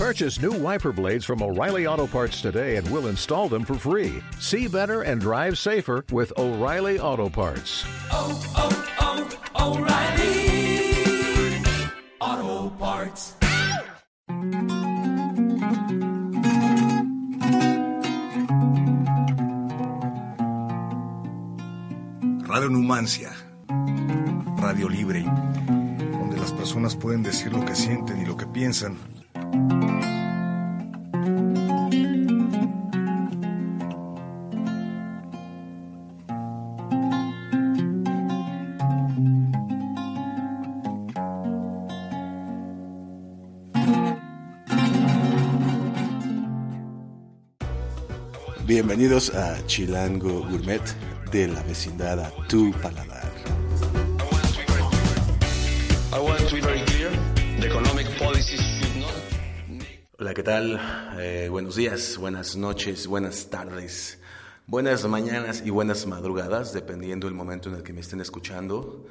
Purchase new wiper blades from O'Reilly Auto Parts today and we'll install them for free. See better and drive safer with O'Reilly Auto Parts. oh, oh, oh O'Reilly Auto Parts. Radio Numancia, Radio Libre, donde las personas pueden decir lo que sienten y lo que piensan. Bienvenidos a Chilango Gourmet de la vecindad a tu paladar. Hola, ¿qué tal? Eh, buenos días, buenas noches, buenas tardes, buenas mañanas y buenas madrugadas, dependiendo del momento en el que me estén escuchando.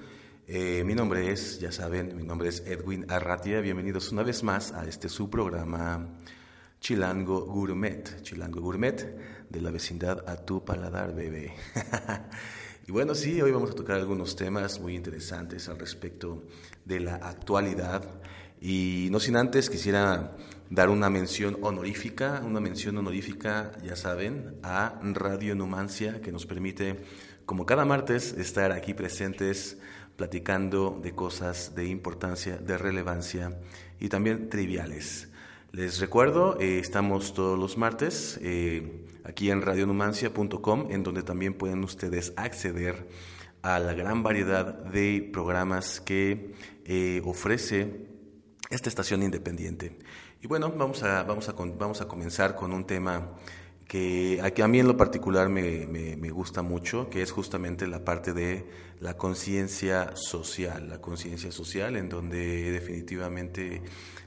Eh, mi nombre es, ya saben, mi nombre es Edwin Arratia. Bienvenidos una vez más a este su programa Chilango Gourmet. Chilango Gourmet de la vecindad a tu paladar, bebé. y bueno, sí, hoy vamos a tocar algunos temas muy interesantes al respecto de la actualidad. Y no sin antes quisiera dar una mención honorífica, una mención honorífica, ya saben, a Radio Numancia, que nos permite, como cada martes, estar aquí presentes platicando de cosas de importancia, de relevancia y también triviales. Les recuerdo, eh, estamos todos los martes eh, aquí en radionumancia.com, en donde también pueden ustedes acceder a la gran variedad de programas que eh, ofrece esta estación independiente. Y bueno, vamos a, vamos a, vamos a comenzar con un tema que a, mí en lo particular me, me- me gusta mucho, que es justamente la parte de la conciencia social, la conciencia social en donde definitivamente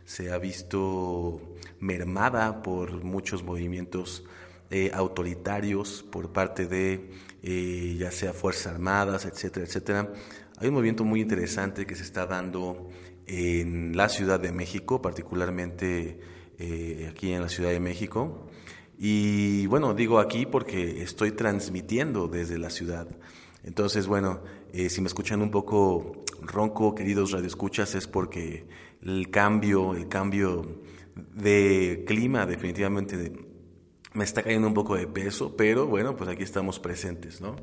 se ha visto mermada por muchos movimientos eh, autoritarios por parte de eh, ya sea Fuerzas Armadas, etcétera, etcétera. Hay un movimiento muy interesante que se está dando en la Ciudad de México, particularmente eh, aquí en la Ciudad de México. Y bueno, digo aquí porque estoy transmitiendo desde la ciudad. Entonces, bueno, eh, si me escuchan un poco ronco, queridos radioescuchas, es porque el cambio, el cambio de clima definitivamente me está cayendo un poco de peso, pero bueno, pues aquí estamos presentes, ¿no?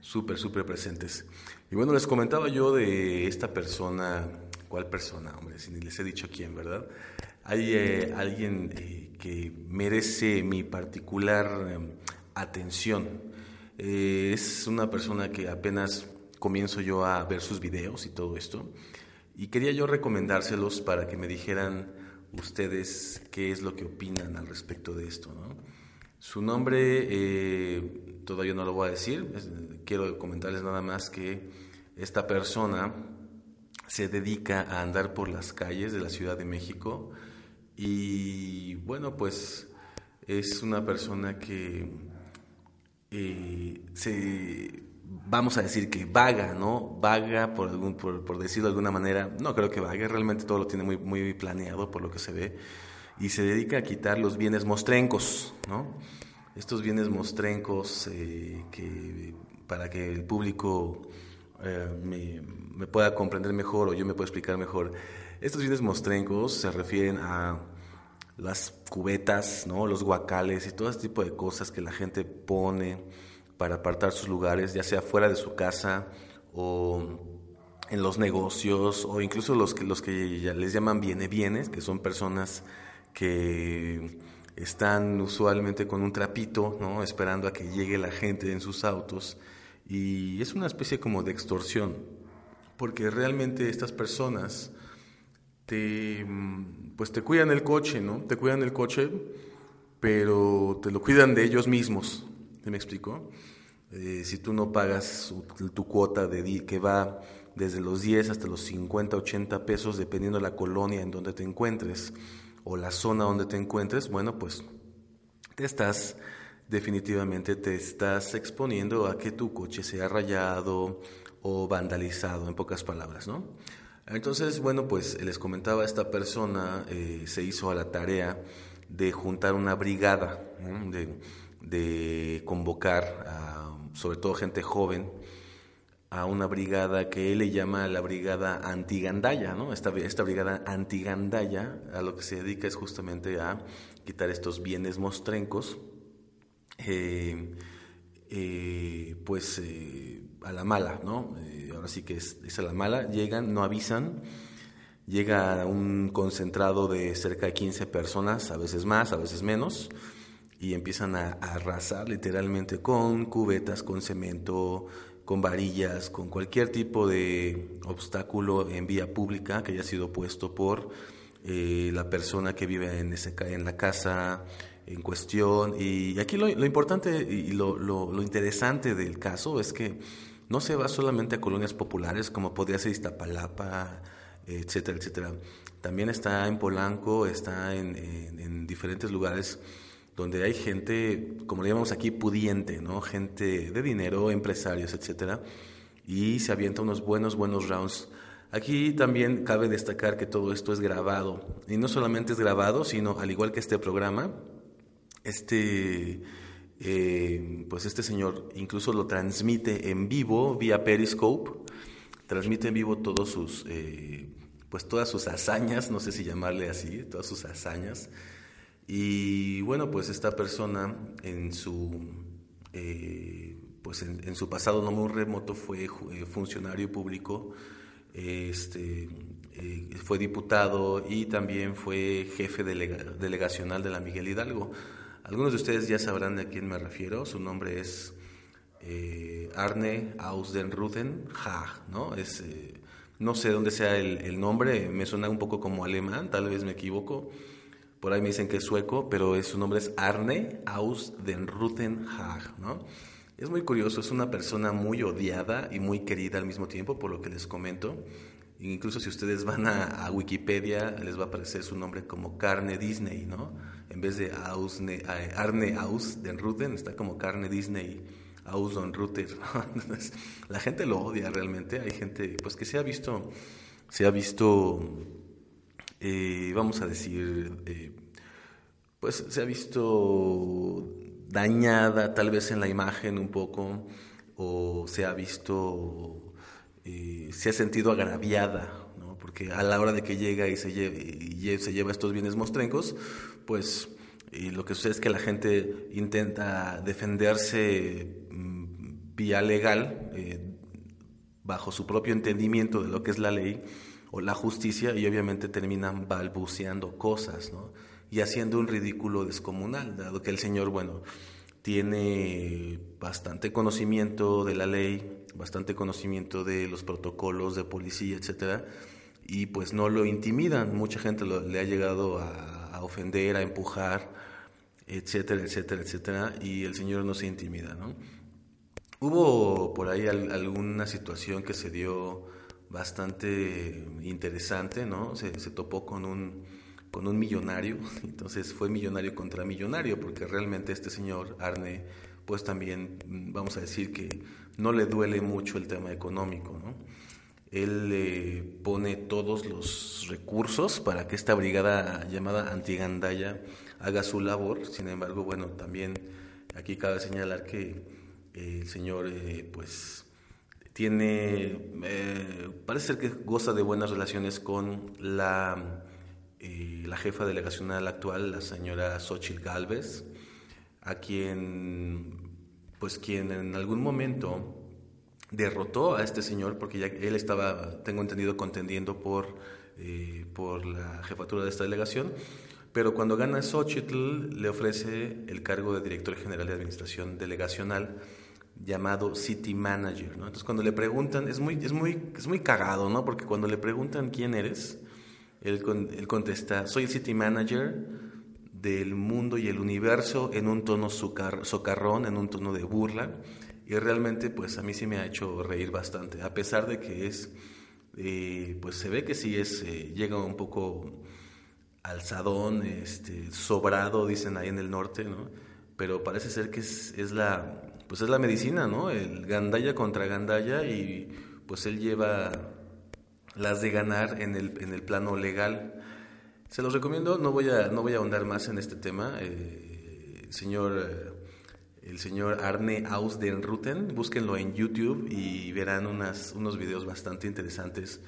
Súper, súper presentes. Y bueno, les comentaba yo de esta persona, ¿cuál persona, hombre? Si ni les he dicho quién, ¿verdad? Hay eh, alguien eh, que merece mi particular eh, atención. Es una persona que apenas comienzo yo a ver sus videos y todo esto. Y quería yo recomendárselos para que me dijeran ustedes qué es lo que opinan al respecto de esto, ¿no? Su nombre eh, todavía no lo voy a decir, quiero comentarles nada más que esta persona se dedica a andar por las calles de la Ciudad de México y bueno, pues es una persona que eh, se, vamos a decir que vaga, ¿no? Vaga, por, algún, por, por decirlo de alguna manera, no creo que vague, realmente todo lo tiene muy, muy planeado por lo que se ve, y se dedica a quitar los bienes mostrencos, ¿no? Estos bienes mostrencos eh, que para que el público eh, me, pueda comprender mejor o yo me pueda explicar mejor, estos bienes mostrencos se refieren a las cubetas, ¿no? los guacales y todo ese tipo de cosas que la gente pone para apartar sus lugares, ya sea fuera de su casa o en los negocios o incluso los que, los que ya les llaman viene bienes, que son personas que están usualmente con un trapito, ¿no? esperando a que llegue la gente en sus autos y es una especie como de extorsión, porque realmente estas personas te, mm, pues te cuidan el coche, ¿no? Te cuidan el coche, pero te lo cuidan de ellos mismos. ¿Sí me explico? Eh, si tú no pagas tu cuota de que va desde los 10 hasta los 50, 80 pesos, dependiendo de la colonia en donde te encuentres o la zona donde te encuentres, bueno, pues te estás definitivamente te estás exponiendo a que tu coche sea rayado o vandalizado, en pocas palabras, ¿no? Entonces, bueno, pues les comentaba, esta persona eh, se hizo a la tarea de juntar una brigada, de, convocar sobre todo gente joven, a una brigada que él le llama la brigada antigandaya, ¿no? Esta, esta brigada antigandaya a lo que se dedica es justamente a quitar estos bienes mostrencos, eh, eh, pues eh, a la mala, ¿no? Ahora sí que es, a la mala, llegan, no avisan, llega un concentrado de cerca de 15 personas, a veces más, a veces menos, y empiezan a, arrasar literalmente con cubetas, con cemento, con varillas, con cualquier tipo de obstáculo en vía pública que haya sido puesto por la persona que vive en, ese, en la casa en cuestión. Y aquí lo, lo importante y lo, lo- lo interesante del caso es que no se va solamente a colonias populares como podría ser Iztapalapa, etcétera, etcétera. También está en Polanco, está en, en- en diferentes lugares donde hay gente, como le llamamos aquí, pudiente, ¿no? Gente de dinero, empresarios, etcétera, y se avienta unos buenos, buenos rounds. Aquí también cabe destacar que todo esto es grabado, y no solamente es grabado, sino al igual que este programa, este, eh, pues este señor incluso lo transmite en vivo vía Periscope, transmite en vivo todos sus, eh, pues todas sus hazañas, no sé si llamarle así, todas sus hazañas. Y bueno, pues esta persona en su, eh, pues en, su pasado no muy remoto fue funcionario público, este, fue diputado y también fue jefe delega- delegacional de la Miguel Hidalgo. Algunos de ustedes ya sabrán a quién me refiero, su nombre es eh, Arne Ausdenruden Haag, ¿no? Es, eh, no sé dónde sea el, nombre, me suena un poco como alemán, tal vez me equivoco. Por ahí me dicen que es sueco, pero su nombre es Arne Ausdenruden Haag, ¿no? Es muy curioso, es una persona muy odiada y muy querida al mismo tiempo, por lo que les comento. Incluso si ustedes van a, a Wikipedia, les va a aparecer su nombre como Carne Disney, ¿no? En vez de Ausne, Arne Ausdenruden, está como Carne Disney, Ausdenruten. ¿no? Entonces, la gente lo odia realmente. Hay gente, pues que se ha visto, se ha visto, eh, vamos a decir, eh, pues se ha visto dañada tal vez en la imagen un poco o se ha visto, eh, se ha sentido agraviada, ¿no? porque a la hora de que llega y se, lle- y se lleva estos bienes mostrencos, pues lo que sucede es que la gente intenta defenderse mm, vía legal, eh, bajo su propio entendimiento de lo que es la ley o la justicia y obviamente terminan balbuceando cosas, ¿no? Y haciendo un ridículo descomunal, dado que el señor, bueno, tiene bastante conocimiento de la ley, bastante conocimiento de los protocolos de policía, etcétera, y pues no lo intimidan. Mucha gente lo- le ha llegado a, ofender, a empujar, etcétera, etcétera, etcétera, y el señor no se intimida, ¿no? Hubo por ahí al- alguna situación que se dio bastante interesante, ¿no? Se, se topó con un, con un millonario, entonces fue millonario contra millonario, porque realmente este señor Arne, pues también mm, vamos a decir que no le duele mucho el tema económico, ¿no? Él pone todos los recursos para que esta brigada llamada Antigandaya haga su labor. Sin embargo, bueno, también aquí cabe señalar que eh, el señor, eh, pues, tiene, eh, parece ser que goza de buenas relaciones con la, la jefa delegacional actual, la señora Xochitl Galvez, a quien, pues, quien en algún momento derrotó a este señor porque ya él estaba, tengo entendido, contendiendo por, eh, por la jefatura de esta delegación. Pero cuando gana Xochitl, le ofrece el cargo de director general de administración delegacional llamado City Manager. ¿no? Entonces, cuando le preguntan, es muy, es, muy, es muy cagado, ¿no? Porque cuando le preguntan quién eres, él, él contesta, soy el City Manager del mundo y el universo en un tono socar- socarrón, en un tono de burla. Y realmente, pues a mí sí me ha hecho reír bastante, a pesar de que es, eh, pues se ve que sí es, eh, llega un poco alzadón, este, sobrado, dicen ahí en el norte, ¿no? Pero parece ser que es, es la, pues es la medicina, ¿no? El gandaya contra gandaya y pues él lleva las de ganar en el, en el plano legal. Se los recomiendo, no voy a, no voy a ahondar más en este tema. Eh, señor, el señor Arne Ausdenruten, búsquenlo en YouTube y verán unas, unos videos bastante interesantes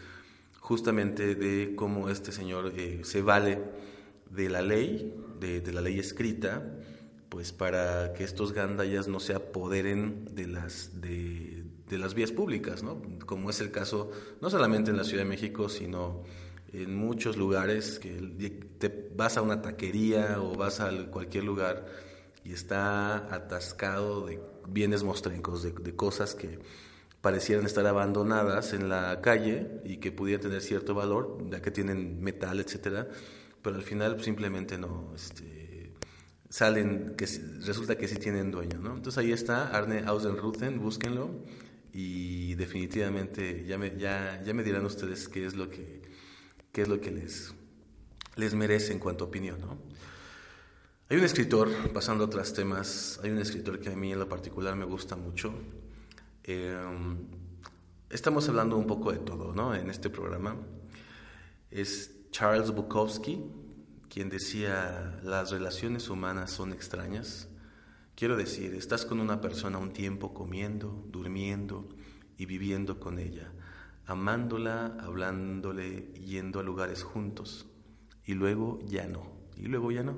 justamente de cómo este señor eh, se vale de la ley, de, de, la ley escrita, pues para que estos gandayas no se apoderen de las, de, de las vías públicas, ¿no? como es el caso no solamente en la Ciudad de México, sino en muchos lugares que te vas a una taquería o vas a cualquier lugar y está atascado de bienes mostrencos, de, de cosas que parecieran estar abandonadas en la calle y que pudieran tener cierto valor, ya que tienen metal, etcétera, pero al final simplemente no este, salen, que resulta que sí tienen dueño, ¿no? Entonces ahí está Arne Ausenruthen, búsquenlo y definitivamente ya me, ya, ya me dirán ustedes qué es lo que, qué es lo que les, les merece en cuanto a opinión. ¿no? Hay un escritor, pasando a otros temas, hay un escritor que a mí en lo particular me gusta mucho. Eh, estamos hablando un poco de todo ¿no? en este programa. Es Charles Bukowski, quien decía, las relaciones humanas son extrañas Quiero decir, estás con una persona un tiempo comiendo, durmiendo y viviendo con ella, amándola, hablándole, yendo a lugares juntos, y luego ya no, y luego ya no.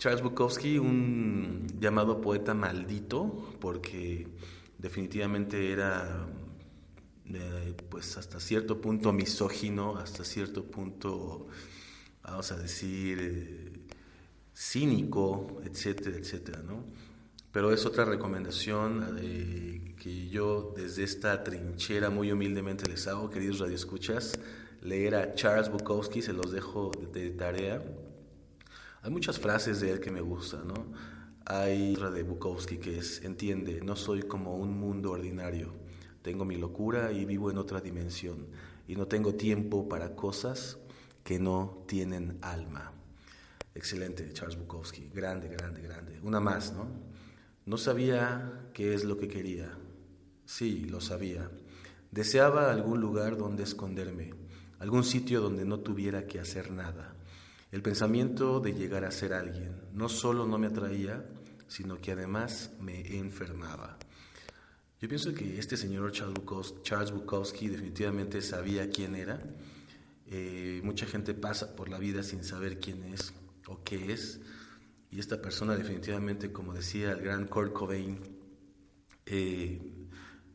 Charles Bukowski, un llamado poeta maldito, porque definitivamente era, eh, pues hasta cierto punto misógino, hasta cierto punto, vamos a decir, eh, cínico, etcétera, etcétera, ¿no? Pero es otra recomendación eh, que yo desde esta trinchera muy humildemente les hago, queridos radioescuchas, leer a Charles Bukowski, se los dejo de, tarea. Hay muchas frases de él que me gustan, ¿no? Hay otra de Bukowski que es, entiende, no soy como un mundo ordinario, tengo mi locura y vivo en otra dimensión, y no tengo tiempo para cosas que no tienen alma. Excelente, Charles Bukowski, grande, grande, grande. Una más, ¿no? No sabía qué es lo que quería. Sí, lo sabía. Deseaba algún lugar donde esconderme, algún sitio donde no tuviera que hacer nada. El pensamiento de llegar a ser alguien no solo no me atraía, sino que además me enfermaba. Yo pienso que este señor Charles Bukowski, definitivamente sabía quién era. Eh, mucha gente pasa por la vida sin saber quién es o qué es. Y esta persona definitivamente, como decía el gran Kurt Cobain, eh,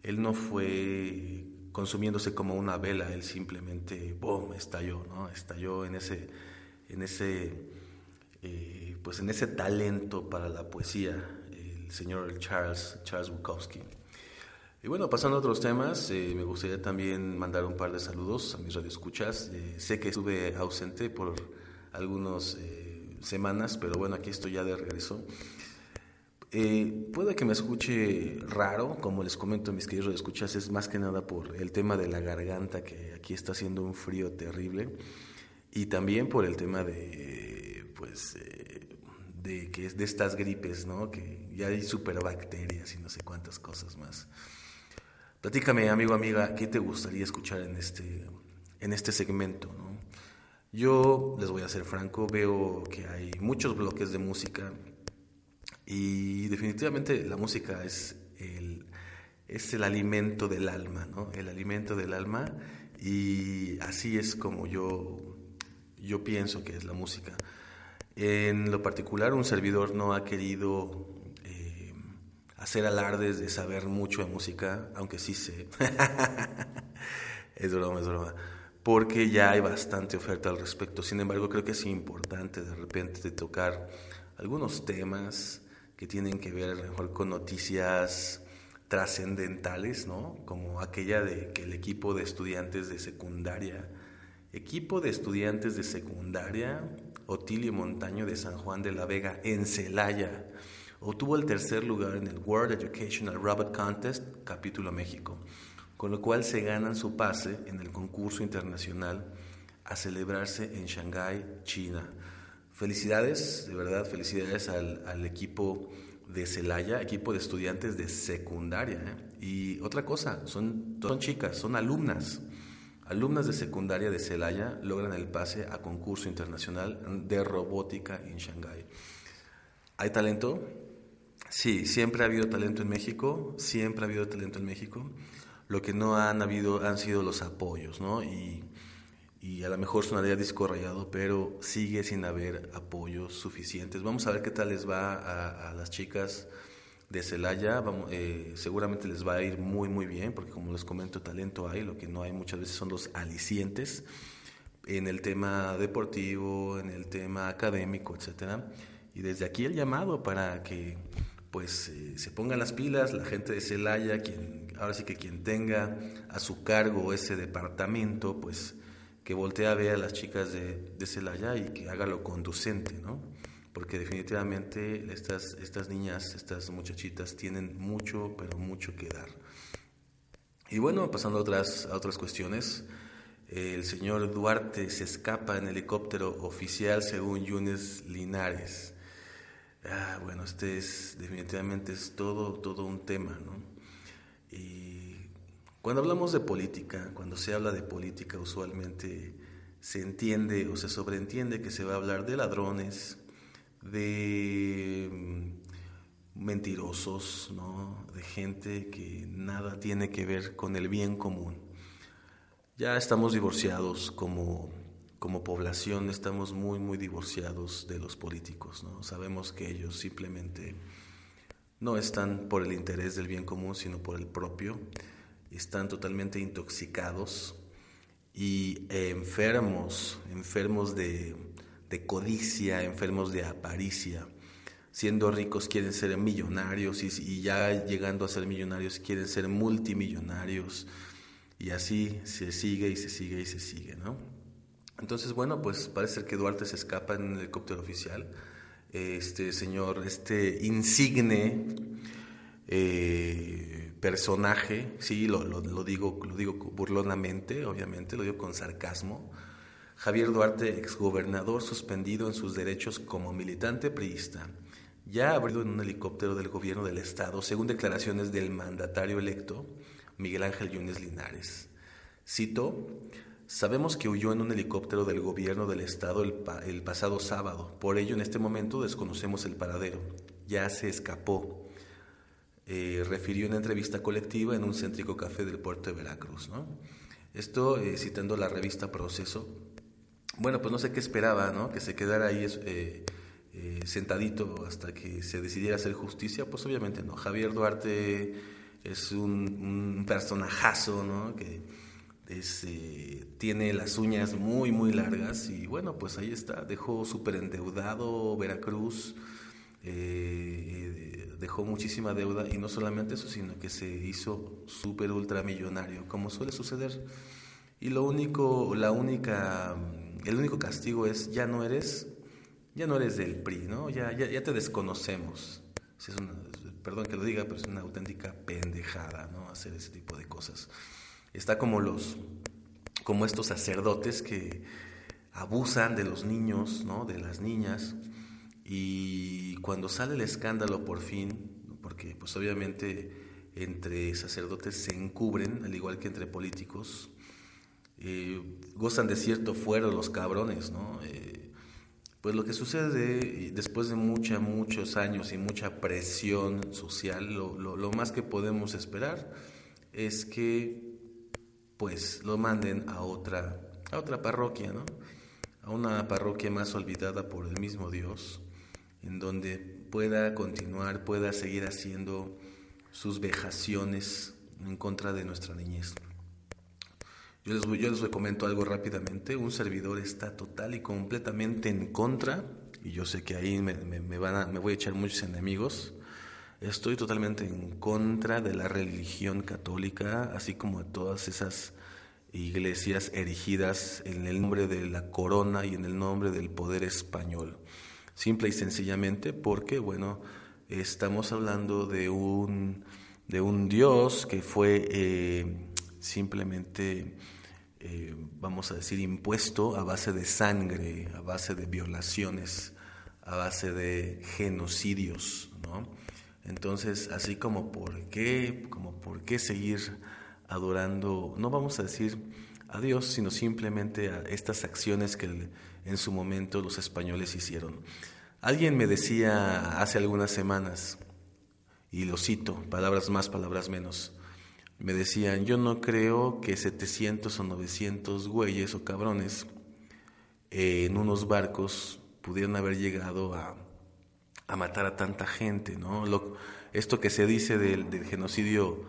él no fue consumiéndose como una vela, él simplemente, boom, estalló, ¿no? Estalló en ese, en ese, eh, pues en ese talento para la poesía, el señor Charles, Charles Bukowski. Y bueno, pasando a otros temas, eh, me gustaría también mandar un par de saludos a mis radioescuchas. sé que estuve ausente por algunos semanas, pero bueno, aquí estoy ya de regreso. Eh, puede que me escuche raro, como les comento mis queridos escuchas, es más que nada por el tema de la garganta, que aquí está haciendo un frío terrible, y también por el tema de, pues, eh, de que es de estas gripes, ¿no? Que ya hay superbacterias y no sé cuántas cosas más. Platícame, amigo, amiga, ¿qué te gustaría escuchar en este, en este segmento, ¿no? Yo, les voy a ser franco, veo que hay muchos bloques de música y definitivamente la música es el, es el alimento del alma, ¿no? El alimento del alma y así es como yo, yo pienso que es la música. En lo particular, un servidor no ha querido eh, hacer alardes de saber mucho de música, aunque sí sé. es broma, es broma porque ya hay bastante oferta al respecto. Sin embargo, creo que es importante de repente tocar algunos temas que tienen que ver mejor con noticias trascendentales, ¿no? Como aquella de que el equipo de estudiantes de secundaria, equipo de estudiantes de secundaria, Otilio Montaño de San Juan de la Vega, en Celaya, obtuvo el tercer lugar en el World Educational Robot Contest, capítulo México con lo cual se ganan su pase en el concurso internacional a celebrarse en Shanghái, China. Felicidades, de verdad, felicidades al, equipo de Celaya, equipo de estudiantes de secundaria. ¿eh? Y otra cosa, son, son chicas, son alumnas, alumnas de secundaria de Celaya logran el pase a concurso internacional de robótica en Shanghái. ¿Hay talento? Sí, siempre ha habido talento en México, siempre ha habido talento en México. Lo que no han habido han sido los apoyos, ¿no? Y, y a lo mejor sonaría disco rayado, pero sigue sin haber apoyos suficientes. Vamos a ver qué tal les va a, a las chicas de Celaya. Eh, seguramente les va a ir muy, muy bien, porque como les comento, talento hay, lo que no hay muchas veces son los alicientes en el tema deportivo, en el tema académico, etcétera. Y desde aquí el llamado para que pues eh, se pongan las pilas, la gente de Celaya, quien, ahora sí que quien tenga a su cargo ese departamento, pues que voltee a ver a las chicas de, de Celaya y que haga lo conducente, ¿no? Porque definitivamente estas, estas niñas, estas muchachitas tienen mucho, pero mucho que dar. Y bueno, pasando a otras, a otras cuestiones, el señor Duarte se escapa en helicóptero oficial según Yunes Linares. Ah, bueno, este es definitivamente es todo, todo un tema, ¿no? Y cuando hablamos de política, cuando se habla de política, usualmente se entiende o se sobreentiende que se va a hablar de ladrones, de mm, mentirosos, ¿no? de gente que nada tiene que ver con el bien común. Ya estamos divorciados como como población estamos muy, muy divorciados de los políticos. ¿no? Sabemos que ellos simplemente no están por el interés del bien común, sino por el propio. Están totalmente intoxicados y enfermos, enfermos de, de codicia, enfermos de aparicia. Siendo ricos quieren ser millonarios y, ya llegando a ser millonarios quieren ser multimillonarios. Y así se sigue y se sigue y se sigue, ¿no? Entonces, bueno, pues parece que Duarte se escapa en el helicóptero oficial. Este señor, este insigne eh, personaje, sí, lo, digo, lo digo burlonamente, obviamente, lo digo con sarcasmo. Javier Duarte, exgobernador suspendido en sus derechos como militante priista, ya abrido en un helicóptero del gobierno del Estado, según declaraciones del mandatario electo, Miguel Ángel Yunes Linares. Cito, Sabemos que huyó en un helicóptero del gobierno del estado el, pasado sábado. Por ello, en este momento desconocemos el paradero. Ya se escapó. Eh, refirió en una entrevista colectiva en un céntrico café del puerto de Veracruz. ¿no? Esto eh, citando la revista Proceso. Bueno, pues no sé qué esperaba, ¿no? Que se quedara ahí eh, sentadito hasta que se decidiera hacer justicia. Pues obviamente no. Javier Duarte es un, personajazo, ¿no? Que eh, tiene las uñas muy, muy largas y bueno, pues ahí está, dejó súper endeudado Veracruz, eh, dejó muchísima deuda y no solamente eso, sino que se hizo súper ultramillonario, como suele suceder. Y lo único, la única, el único castigo es ya no eres, ya no eres del PRI, ¿no? Ya, ya, ya te desconocemos. Es perdón que lo diga, pero es una auténtica pendejada, ¿no? Hacer ese tipo de cosas está como los como estos sacerdotes que abusan de los niños, ¿no? de las niñas, y cuando sale el escándalo por fin, porque pues obviamente entre sacerdotes se encubren, al igual que entre políticos, gozan de cierto fuero los cabrones, ¿no? Eh, pues lo que sucede después de mucha, muchos años y mucha presión social, lo, lo, lo más que podemos esperar es que pues lo manden a otra, a otra parroquia, ¿no? A una parroquia más olvidada por el mismo Dios, en donde pueda continuar, pueda seguir haciendo sus vejaciones en contra de nuestra niñez. Yo les, yo les comento algo rápidamente, un servidor está total y completamente en contra, y yo sé que ahí me, me, van a, me voy a echar muchos enemigos, Estoy totalmente en contra de la religión católica, así como de todas esas iglesias erigidas en el nombre de la corona y en el nombre del poder español. Simple y sencillamente porque, bueno, estamos hablando de un, de un Dios que fue eh, simplemente, eh, vamos a decir, impuesto a base de sangre, a base de violaciones, a base de genocidios, ¿no? Entonces, así como por qué, como por qué seguir adorando, no vamos a decir a Dios, sino simplemente a estas acciones que en su momento los españoles hicieron. Alguien me decía hace algunas semanas, y lo cito, palabras más, palabras menos, me decían, yo no creo que 700 o 900 güeyes o cabrones en unos barcos pudieran haber llegado a, matar a tanta gente, ¿no? esto que se dice del, genocidio,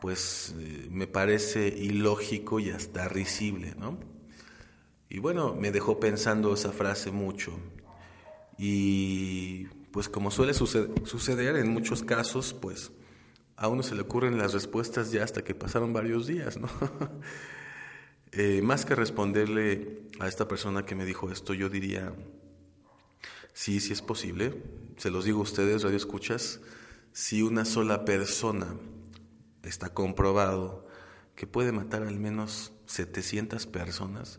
pues eh, me parece ilógico y hasta risible, ¿no? Y bueno, me dejó pensando esa frase mucho. Y pues como suele suceder en muchos casos, pues a uno se le ocurren las respuestas ya hasta que pasaron varios días, ¿no? Eh, más que responderle a esta persona que me dijo esto, yo diría, sí, sí es posible, se los digo a ustedes, radio escuchas, si una sola persona está comprobado que puede matar al menos 700 personas,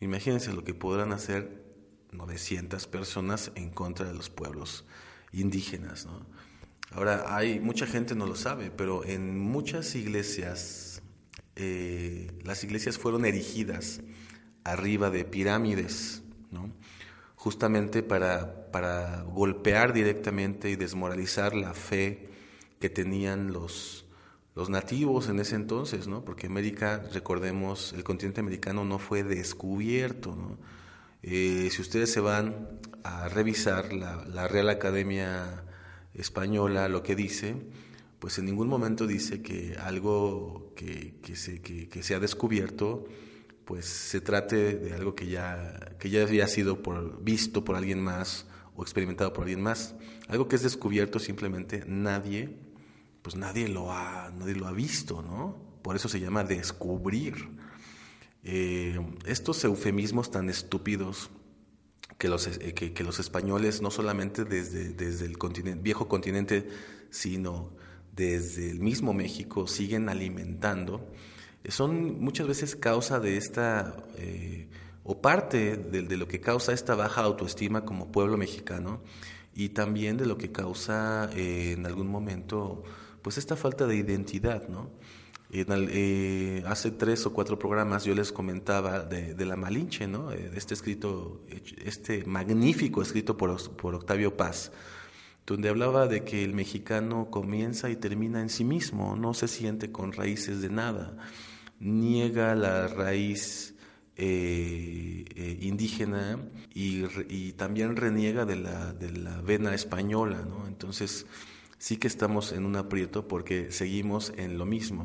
imagínense lo que podrán hacer 900 personas en contra de los pueblos indígenas, ¿no? Ahora, hay mucha gente no lo sabe, pero en muchas iglesias, eh, las iglesias fueron erigidas arriba de pirámides, ¿no? justamente para, para golpear directamente y desmoralizar la fe que tenían los, los nativos en ese entonces, ¿no? porque América, recordemos, el continente americano no fue descubierto. ¿no? Eh, si ustedes se van a revisar la, la Real Academia española lo que dice, pues en ningún momento dice que algo que, que, se, que, se ha descubierto pues se trate de algo que ya, que ya había sido por, visto por alguien más o experimentado por alguien más. Algo que es descubierto simplemente nadie, pues nadie lo ha, nadie lo ha visto, ¿no? Por eso se llama descubrir. Eh, estos eufemismos tan estúpidos que los, eh, que, los españoles, no solamente desde, desde el continente, viejo continente, sino desde el mismo México, siguen alimentando, son muchas veces causa de esta, eh, o parte de, lo que causa esta baja autoestima como pueblo mexicano, y también de lo que causa eh, en algún momento, pues esta falta de identidad, ¿no? Eh, hace tres o cuatro programas yo les comentaba de, la Malinche, ¿no? Eh, este escrito, este magnífico escrito por, Octavio Paz, donde hablaba de que el mexicano comienza y termina en sí mismo, no se siente con raíces de nada, niega la raíz eh, indígena y, y, también reniega de la, de la vena española, ¿no? Entonces, sí que estamos en un aprieto porque seguimos en lo mismo.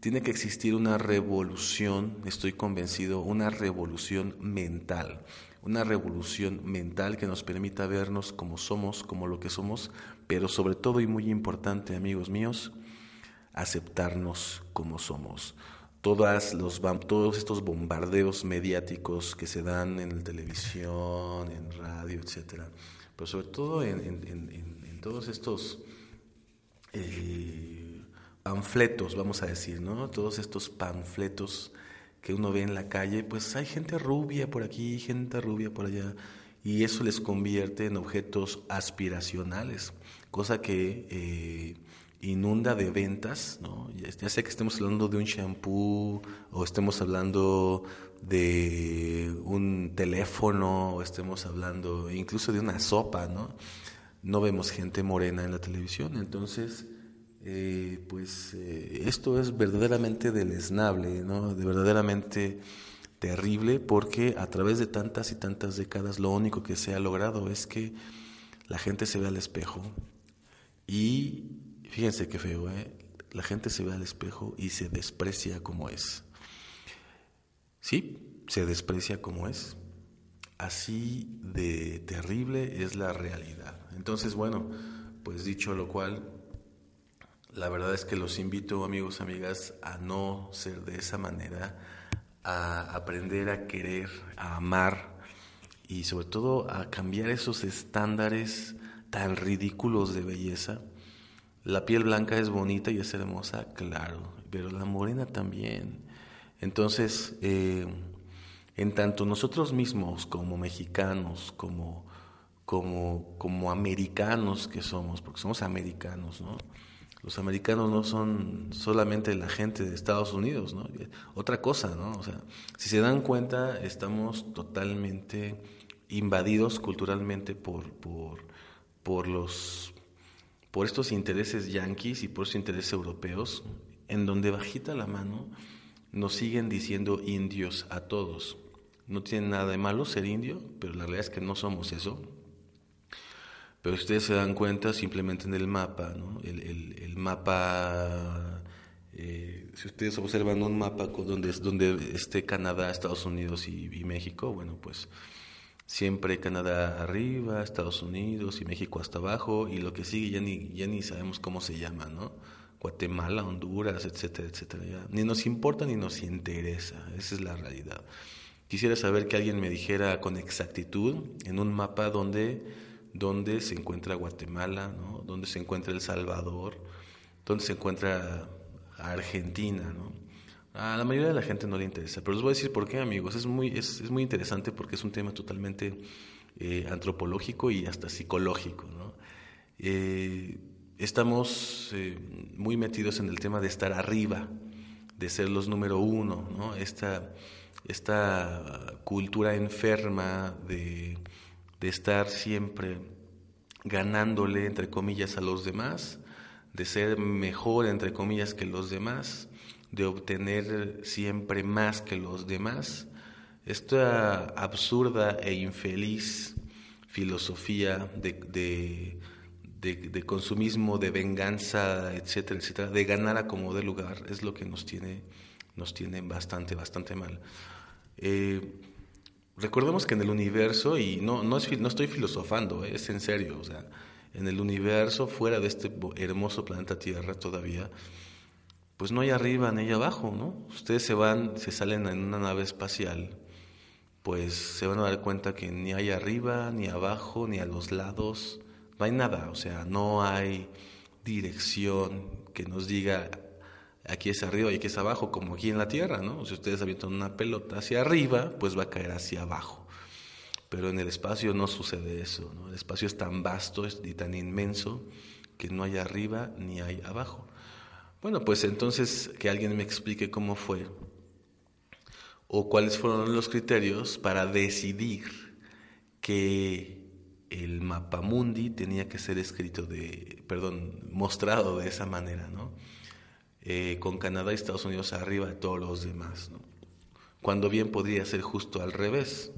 Tiene que existir una revolución, estoy convencido, una revolución mental, una revolución mental que nos permita vernos como somos, como lo que somos, pero sobre todo y muy importante, amigos míos, aceptarnos como somos. Todas los, todos estos bombardeos mediáticos que se dan en la televisión, en radio, etcétera, pero sobre todo en todos estos eh, panfletos, vamos a decir, ¿no? Todos estos panfletos que uno ve en la calle, pues hay gente rubia por aquí, gente rubia por allá, y eso les convierte en objetos aspiracionales, cosa que eh, inunda de ventas, ¿no? Ya, sea que estemos hablando de un shampoo o estemos hablando de un teléfono o estemos hablando incluso de una sopa, ¿no? No vemos gente morena en la televisión. Entonces, eh, pues eh, esto es verdaderamente deleznable, ¿no? de verdaderamente terrible, porque a través de tantas y tantas décadas lo único que se ha logrado es que la gente se ve al espejo y fíjense qué feo, ¿eh? la gente se ve al espejo y se desprecia como es. Sí, se desprecia como es. Así de terrible es la realidad. Entonces, bueno, pues dicho lo cual, la verdad es que los invito, amigos, amigas, a no ser de esa manera, a aprender a querer, a amar y sobre todo a cambiar esos estándares tan ridículos de belleza. La piel blanca es bonita y es hermosa, claro, pero la morena también. Entonces, eh, en tanto nosotros mismos como mexicanos, como como, como americanos que somos, porque somos americanos, ¿no? los americanos no son solamente la gente de Estados Unidos, ¿no? Otra cosa, ¿no? O sea, si se dan cuenta, estamos totalmente invadidos culturalmente por, por, por los por estos intereses yanquis y por estos intereses europeos, en donde bajita la mano nos siguen diciendo indios a todos. No tiene nada de malo ser indio, pero la realidad es que no somos eso. Pero ustedes se dan cuenta simplemente en el mapa, ¿no? el, mapa, eh, si ustedes observan un mapa donde, donde esté Canadá, Estados Unidos y, México, bueno, pues siempre Canadá arriba, Estados Unidos y México hasta abajo, y lo que sigue ya ni, ya ni sabemos cómo se llama, ¿no? Guatemala, Honduras, etcétera, etcétera. Ni nos importa ni nos interesa, esa es la realidad. Quisiera saber que alguien me dijera con exactitud en un mapa donde dónde se encuentra Guatemala, ¿no? dónde se encuentra El Salvador, dónde se encuentra Argentina. ¿no? A la mayoría de la gente no le interesa, pero les voy a decir por qué, amigos. Es muy, es, es muy interesante porque es un tema totalmente eh, antropológico y hasta psicológico. Eh, estamos eh, muy metidos en el tema de estar arriba, de ser los número uno, ¿no? esta, esta cultura enferma de de estar siempre ganándole, entre comillas, a los demás, de ser mejor, entre comillas, que los demás, de obtener siempre más que los demás. Esta absurda e infeliz filosofía de, de, consumismo, de venganza, etcétera, etcétera, de ganar a como de lugar, es lo que nos tiene, nos tiene bastante, bastante mal. Eh, Recordemos que en el universo, y no, no, es, no estoy filosofando, eh, es en serio, o sea, en el universo, fuera de este hermoso planeta Tierra todavía, pues no hay arriba ni hay abajo, ¿no? Ustedes se van, se salen en una nave espacial, pues se van a dar cuenta que ni hay arriba, ni abajo, ni a los lados, no hay nada, o sea, no hay dirección que nos diga aquí es arriba y aquí es abajo, como aquí en la Tierra, ¿no? Si ustedes avientan una pelota hacia arriba, pues va a caer hacia abajo. Pero en el espacio no sucede eso, ¿no? El espacio es tan vasto y tan inmenso que no hay arriba ni hay abajo. Bueno, pues entonces que alguien me explique cómo fue o cuáles fueron los criterios para decidir que el mapa mundi tenía que ser escrito de, perdón, mostrado de esa manera, ¿no? Eh, con Canadá y Estados Unidos arriba de todos los demás. Cuando bien podría ser justo al revés,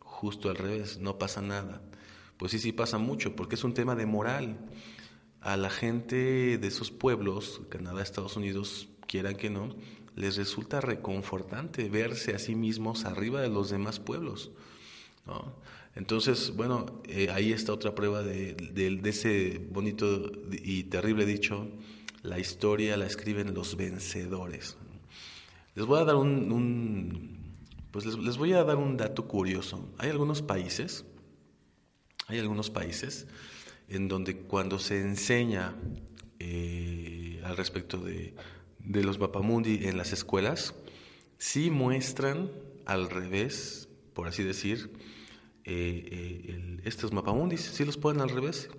justo al revés, no pasa nada. Pues sí, sí pasa mucho, porque es un tema de moral. A la gente de esos pueblos, Canadá, Estados Unidos, quieran que no, les resulta reconfortante verse a sí mismos arriba de los demás pueblos. Entonces, bueno, eh, ahí está otra prueba de, de, ese bonito y terrible dicho, la historia la escriben los vencedores. Les voy a dar un, pues les, voy a dar un dato curioso. Hay algunos países, hay algunos países en donde cuando se enseña eh, al respecto de, los mapamundi en las escuelas, sí muestran al revés, por así decir, eh, eh, estos mapamundis, sí los ponen al revés.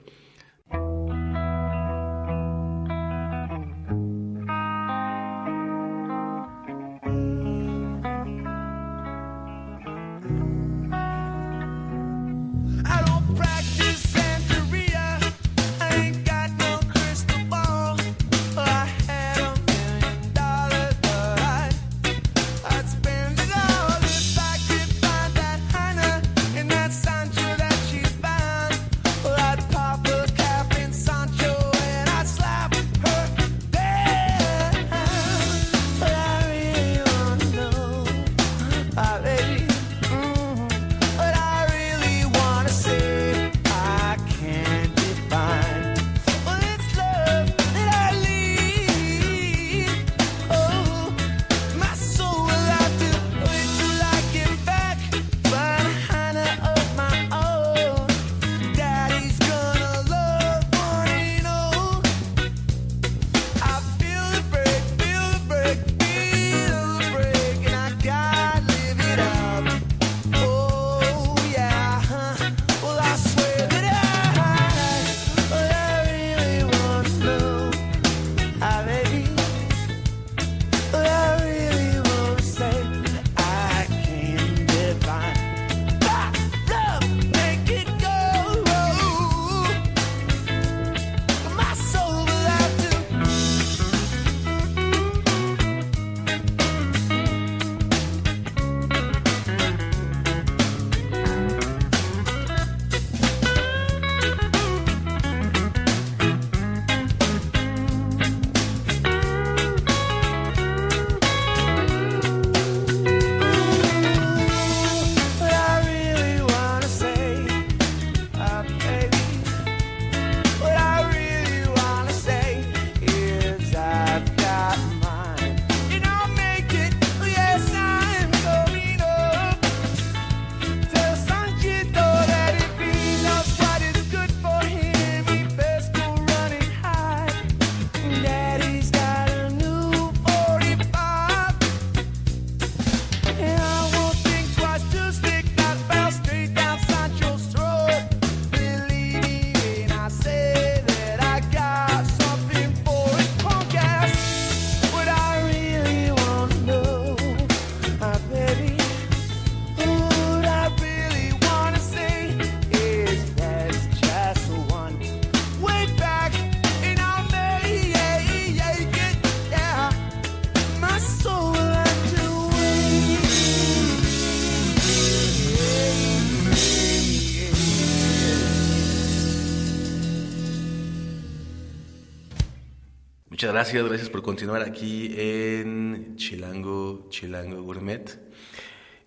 Gracias, gracias por continuar aquí en Chilango, Chilango Gourmet.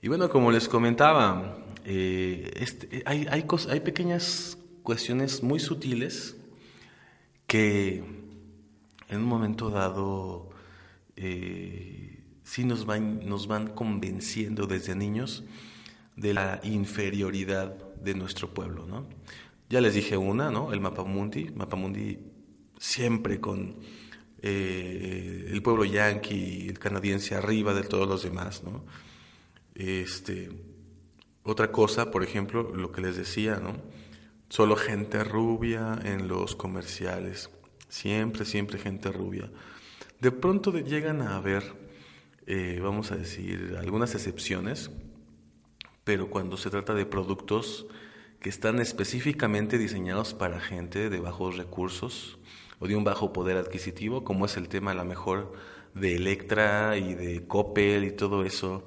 Y bueno, como les comentaba, eh, este, hay, hay, hay pequeñas cuestiones muy sutiles que en un momento dado eh, sí nos van, nos van convenciendo desde niños de la inferioridad de nuestro pueblo, ¿no? Ya les dije una, ¿no? El Mapamundi, Mapamundi siempre con eh, el pueblo yanqui, el canadiense arriba de todos los demás, ¿no? Este, otra cosa, por ejemplo, lo que les decía, ¿no? Solo gente rubia en los comerciales, siempre, siempre gente rubia. De pronto llegan a haber, eh, vamos a decir, algunas excepciones, pero cuando se trata de productos que están específicamente diseñados para gente de bajos recursos o de un bajo poder adquisitivo, como es el tema a lo mejor de Electra y de Coppel y todo eso,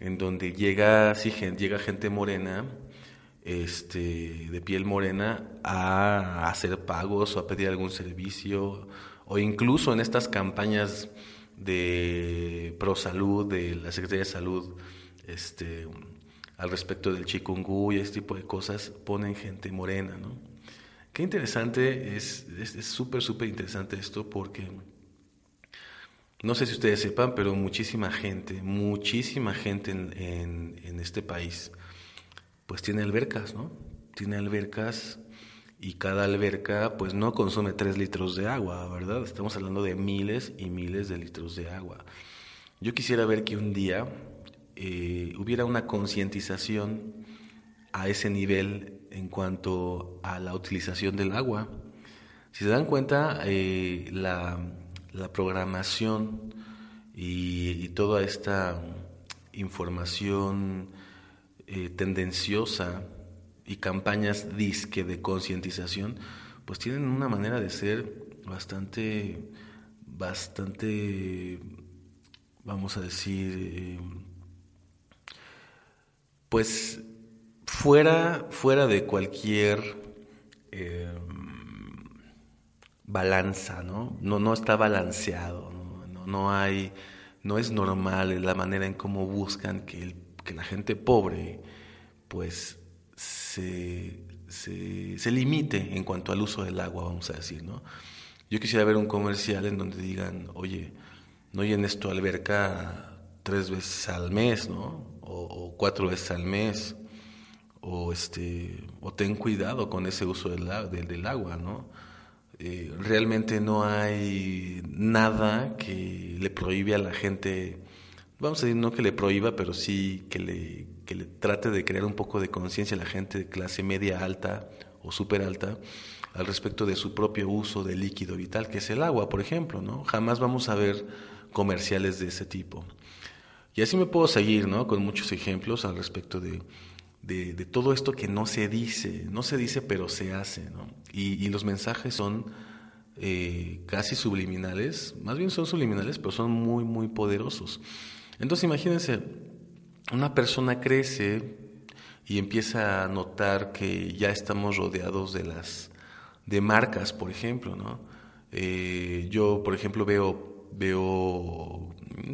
en donde llega, sí, llega gente morena, este, de piel morena, a hacer pagos o a pedir algún servicio, o incluso en estas campañas de pro salud, de la Secretaría de Salud, este, al respecto del chikungu y este tipo de cosas, ponen gente morena, ¿no? Qué interesante, es súper, súper interesante esto porque no sé si ustedes sepan, pero muchísima gente, muchísima gente en, en, este país, pues tiene albercas, ¿no? Tiene albercas y cada alberca pues no consume tres litros de agua, ¿verdad? Estamos hablando de miles y miles de litros de agua. Yo quisiera ver que un día eh, hubiera una concientización a ese nivel en cuanto a la utilización del agua. Si se dan cuenta, eh, la, programación y, toda esta información eh, tendenciosa y campañas disque de concientización, pues tienen una manera de ser bastante, bastante, vamos a decir, pues fuera, fuera de cualquier em, balanza, ¿no? ¿no? No está balanceado, ¿no? No, hay, no es normal la manera en cómo buscan que, que la gente pobre, pues, se, se, se, limite en cuanto al uso del agua, vamos a decir, ¿no? Yo quisiera ver un comercial en donde digan, oye, no llenes tu alberca tres veces al mes, ¿no? o, cuatro veces al mes, o, este, o ten cuidado con ese uso del, del, agua, ¿no? Eh, realmente no hay nada que le prohíbe a la gente, vamos a decir, no que le prohíba, pero sí que le, que le trate de crear un poco de conciencia a la gente de clase media alta o súper alta al respecto de su propio uso del líquido vital, que es el agua, por ejemplo, ¿no? Jamás vamos a ver comerciales de ese tipo. Y así me puedo seguir, ¿no? Con muchos ejemplos al respecto de, de, todo esto que no se dice, no se dice pero se hace, ¿no? Y, los mensajes son eh, casi subliminales, más bien son subliminales, pero son muy, muy poderosos. Entonces imagínense, una persona crece y empieza a notar que ya estamos rodeados de las de marcas, por ejemplo, ¿no? Eh, yo, por ejemplo, veo veo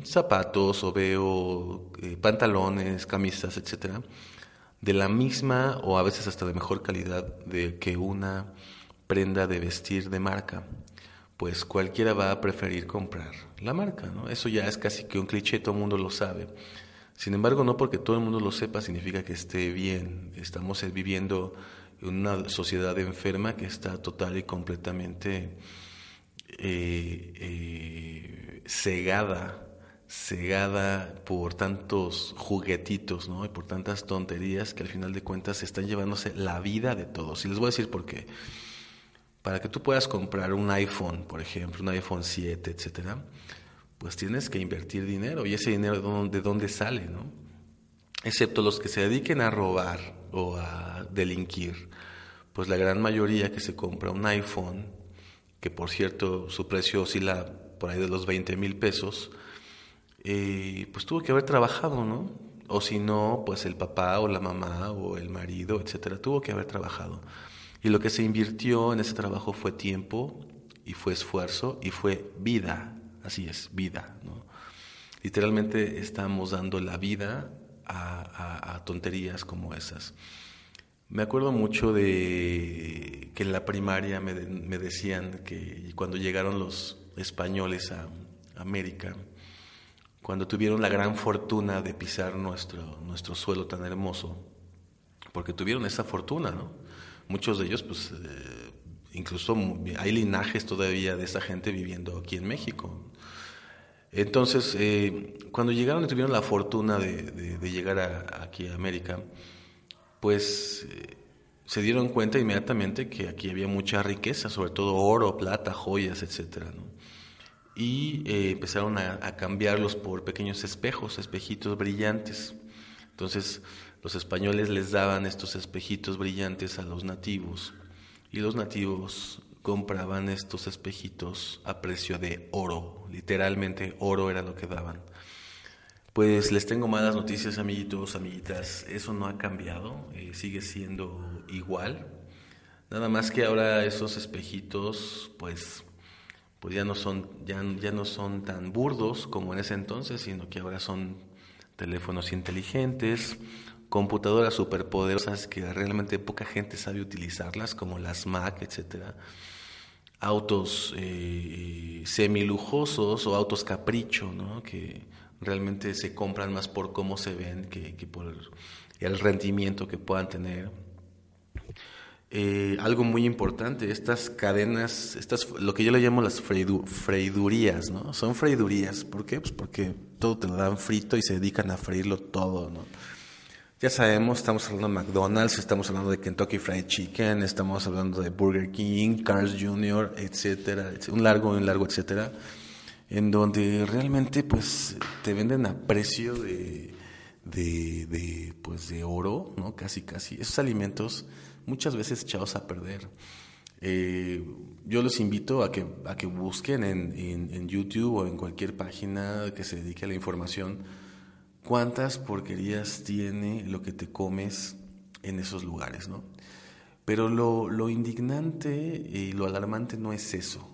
zapatos o veo eh, pantalones, camisas, etcétera, de la misma o a veces hasta de mejor calidad de que una prenda de vestir de marca, pues cualquiera va a preferir comprar la marca, ¿no? Eso ya es casi que un cliché, todo el mundo lo sabe. Sin embargo, no porque todo el mundo lo sepa significa que esté bien. Estamos viviendo en una sociedad enferma que está total y completamente eh, eh, cegada, cegada por tantos juguetitos, ¿no? Y por tantas tonterías que al final de cuentas están llevándose la vida de todos. Y les voy a decir por qué. Para que tú puedas comprar un iPhone, por ejemplo, un iPhone 7, etcétera, pues tienes que invertir dinero. ¿Y ese dinero de dónde, de dónde sale, no? Excepto los que se dediquen a robar o a delinquir. Pues la gran mayoría que se compra un iPhone que por cierto su precio oscila por ahí de los 20 mil pesos, eh, pues tuvo que haber trabajado, ¿no? O si no, pues el papá o la mamá o el marido, etcétera, tuvo que haber trabajado. Y lo que se invirtió en ese trabajo fue tiempo y fue esfuerzo y fue vida, así es, vida. ¿no? Literalmente estamos dando la vida a, tonterías como esas. Me acuerdo mucho de que en la primaria me, me decían que cuando llegaron los españoles a América, cuando tuvieron la gran fortuna de pisar nuestro, nuestro suelo tan hermoso, porque tuvieron esa fortuna, ¿no? Muchos de ellos, pues, eh, incluso hay linajes todavía de esa gente viviendo aquí en México. Entonces, eh, cuando llegaron y tuvieron la fortuna de, llegar aquí a América, pues eh, se dieron cuenta inmediatamente que aquí había mucha riqueza, sobre todo oro, plata, joyas, etcétera, ¿no? Y eh, empezaron a, cambiarlos por pequeños espejos, espejitos brillantes. Entonces los españoles les daban estos espejitos brillantes a los nativos y los nativos compraban estos espejitos a precio de oro, literalmente oro era lo que daban. Pues les tengo malas noticias, amiguitos, amiguitas. Eso no ha cambiado, eh, sigue siendo igual. Nada más que ahora esos espejitos, pues pues ya no son, ya, ya no son tan burdos como en ese entonces, sino que ahora son teléfonos inteligentes, computadoras superpoderosas que realmente poca gente sabe utilizarlas, como las Mac, etcétera, autos eh, semilujosos o autos capricho, ¿no? que realmente se compran más por cómo se ven que, que por el rendimiento que puedan tener. Eh, algo muy importante, estas cadenas, estas, lo que yo le llamo las freidurías, ¿no? Son freidurías, ¿por qué? Pues porque todo te lo dan frito y se dedican a freírlo todo, ¿no? Ya sabemos, estamos hablando de McDonald's, estamos hablando de Kentucky Fried Chicken, estamos hablando de Burger King, Cars Jr., etcétera, un largo, un largo, etcétera, en donde realmente pues te venden a precio de, de, de pues de oro, ¿no? Casi, casi. Esos alimentos muchas veces echados a perder. Eh, yo los invito a que, a que busquen en, en, YouTube o en cualquier página que se dedique a la información cuántas porquerías tiene lo que te comes en esos lugares, ¿no? Pero lo, lo indignante y lo alarmante no es eso.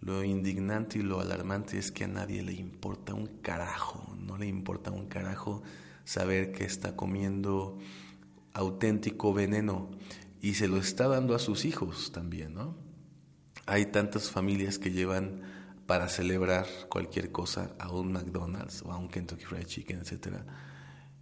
Lo indignante y lo alarmante es que a nadie le importa un carajo, no le importa un carajo saber que está comiendo auténtico veneno y se lo está dando a sus hijos también, ¿no? Hay tantas familias que llevan para celebrar cualquier cosa a un McDonald's o a un Kentucky Fried Chicken, etcétera.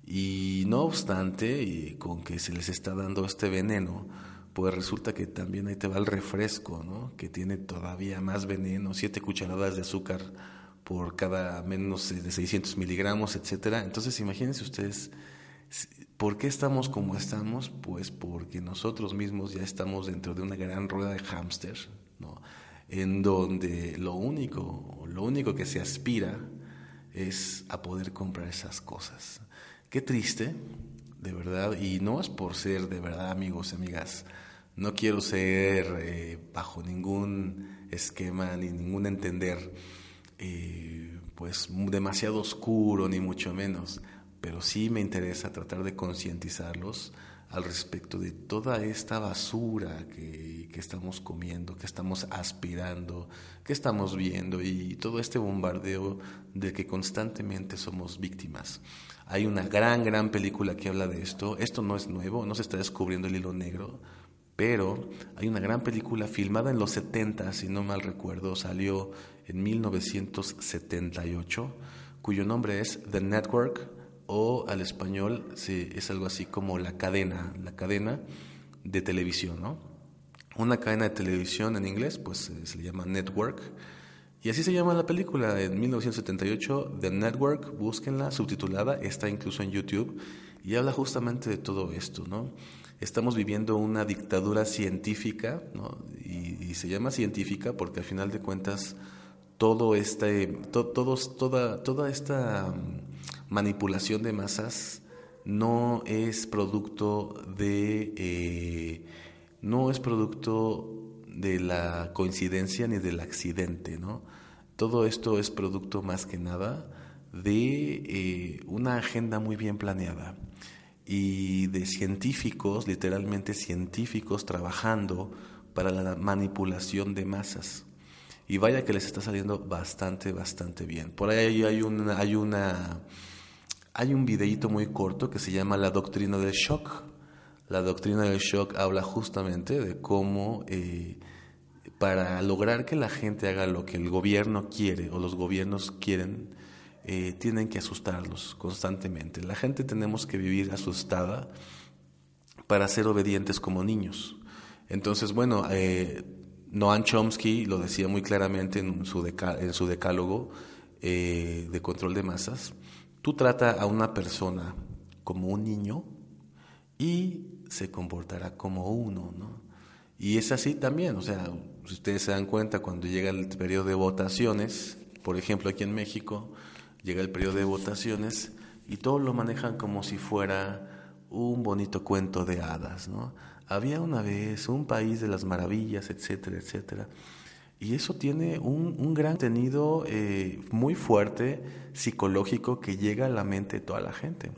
Y no obstante, con que se les está dando este veneno, pues resulta que también ahí te va el refresco, ¿no? Que tiene todavía más veneno, siete cucharadas de azúcar por cada menos de 600 miligramos, etcétera. Entonces, imagínense ustedes ¿Por qué estamos como estamos? Pues porque nosotros mismos ya estamos dentro de una gran rueda de hámster, ¿no? en donde lo único, lo único que se aspira es a poder comprar esas cosas. Qué triste, de verdad, y no es por ser de verdad amigos y amigas, no quiero ser eh, bajo ningún esquema ni ningún entender eh, pues demasiado oscuro ni mucho menos pero sí me interesa tratar de concientizarlos al respecto de toda esta basura que, que, estamos comiendo, que estamos aspirando, que estamos viendo y todo este bombardeo de que constantemente somos víctimas. Hay una gran, gran película que habla de esto. Esto no es nuevo, no se está descubriendo el hilo negro, pero hay una gran película filmada en los 70, si no mal recuerdo, salió en 1978, cuyo nombre es The Network o al español es algo así como la cadena, la cadena de televisión, ¿no? Una cadena de televisión en inglés, pues eh, se le llama network. Y así se llama la película, en 1978, The Network, búsquenla, subtitulada, está incluso en YouTube, y habla justamente de todo esto, ¿no? Estamos viviendo una dictadura científica, ¿no? Y, se llama científica porque al final de cuentas todo este, todos, toda, toda esta manipulación de masas no es producto de eh, no es producto de la coincidencia ni del accidente, ¿no? Todo esto es producto más que nada de eh, una agenda muy bien planeada y de científicos, literalmente científicos, trabajando para la manipulación de masas. Y vaya que les está saliendo bastante, bastante bien. Por ahí hay una, hay una, hay un videíto muy corto que se llama La Doctrina del Shock. La Doctrina del Shock habla justamente de cómo eh, para lograr que la gente haga lo que el gobierno quiere o los gobiernos quieren, eh, tienen que asustarlos constantemente. La gente tenemos que vivir asustada para ser obedientes como niños. Entonces, bueno, eh, Noam Chomsky lo decía muy claramente en su, en su decálogo eh, de control de masas. Tú trata a una persona como un niño y se comportará como uno, ¿no? Y es así también, o sea, si ustedes se dan cuenta, cuando llega el periodo de votaciones, por ejemplo aquí en México, llega el periodo de votaciones y todos lo manejan como si fuera un bonito cuento de hadas, ¿no? Había una vez un país de las maravillas, etcétera, etcétera. Y eso tiene un, un gran tenido eh, muy fuerte psicológico que llega a la mente de toda la gente.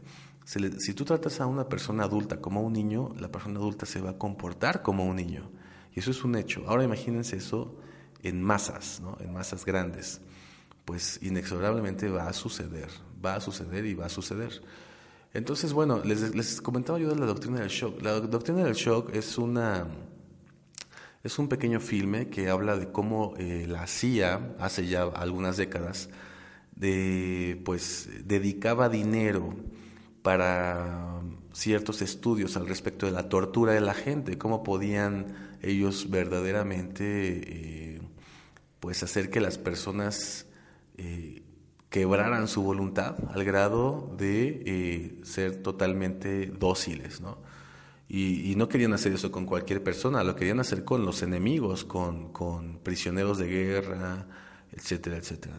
Si, tú tratas a una persona adulta como un niño, la persona adulta se va a comportar como un niño. Y eso es un hecho. Ahora imagínense eso en masas, ¿no? en masas grandes pues inexorablemente va a suceder, va a suceder y va a suceder. Entonces, bueno, les, comentaba yo de la doctrina del shock. La doctrina del shock es una es un pequeño filme que habla de cómo eh, la CIA hace ya algunas décadas de pues dedicaba dinero para ciertos estudios al respecto de la tortura de la gente, cómo podían ellos verdaderamente eh, pues hacer que las personas eh, quebraran su voluntad al grado de eh, ser totalmente dóciles, ¿no? Y, no querían hacer eso con cualquier persona, lo querían hacer con los enemigos, con, con prisioneros de guerra, etcétera, etcétera.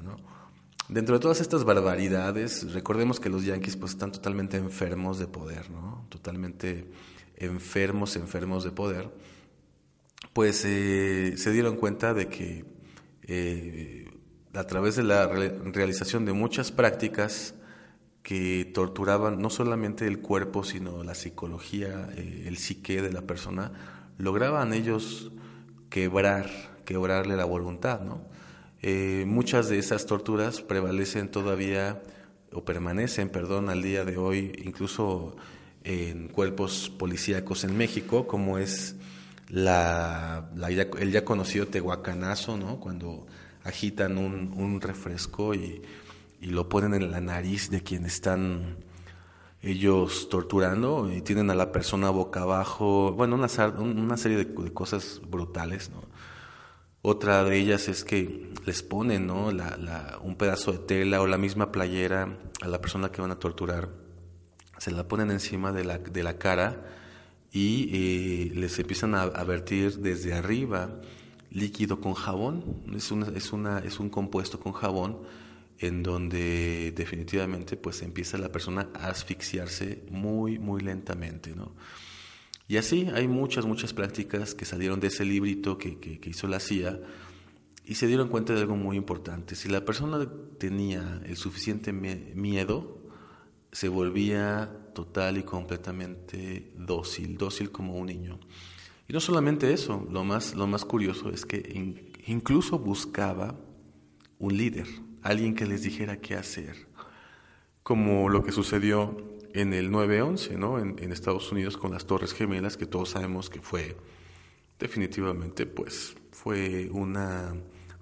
Dentro de todas estas barbaridades, recordemos que los yanquis pues están totalmente enfermos de poder, ¿no? Totalmente enfermos, enfermos de poder. Pues eh, se dieron cuenta de que eh, a través de la realización de muchas prácticas que torturaban no solamente el cuerpo, sino la psicología, eh, el psique de la persona, lograban ellos quebrar, quebrarle la voluntad, ¿no? Eh, muchas de esas torturas prevalecen todavía o permanecen, perdón, al día de hoy, incluso en cuerpos policíacos en México, como es la, el ya conocido tehuacanazo, ¿no? Cuando agitan un, un refresco y, y, lo ponen en la nariz de quien están ellos torturando y tienen a la persona boca abajo, bueno, una, una serie de, cosas brutales, ¿no? Otra de ellas es que les ponen ¿no? la, la, un pedazo de tela o la misma playera a la persona que van a torturar, se la ponen encima de la, de la cara y eh, les empiezan a, a vertir desde arriba líquido con jabón, es, una, es, una, es un compuesto con jabón en donde definitivamente pues empieza la persona a asfixiarse muy, muy lentamente, ¿no? Y así hay muchas, muchas prácticas que salieron de ese librito que, que, que hizo la CIA y se dieron cuenta de algo muy importante. Si la persona tenía el suficiente miedo, se volvía total y completamente dócil, dócil como un niño. Y no solamente eso, lo más, lo más curioso es que incluso buscaba un líder, alguien que les dijera qué hacer, como lo que sucedió en el 9-11, ¿no? En, en, Estados Unidos con las Torres Gemelas, que todos sabemos que fue definitivamente, pues, fue una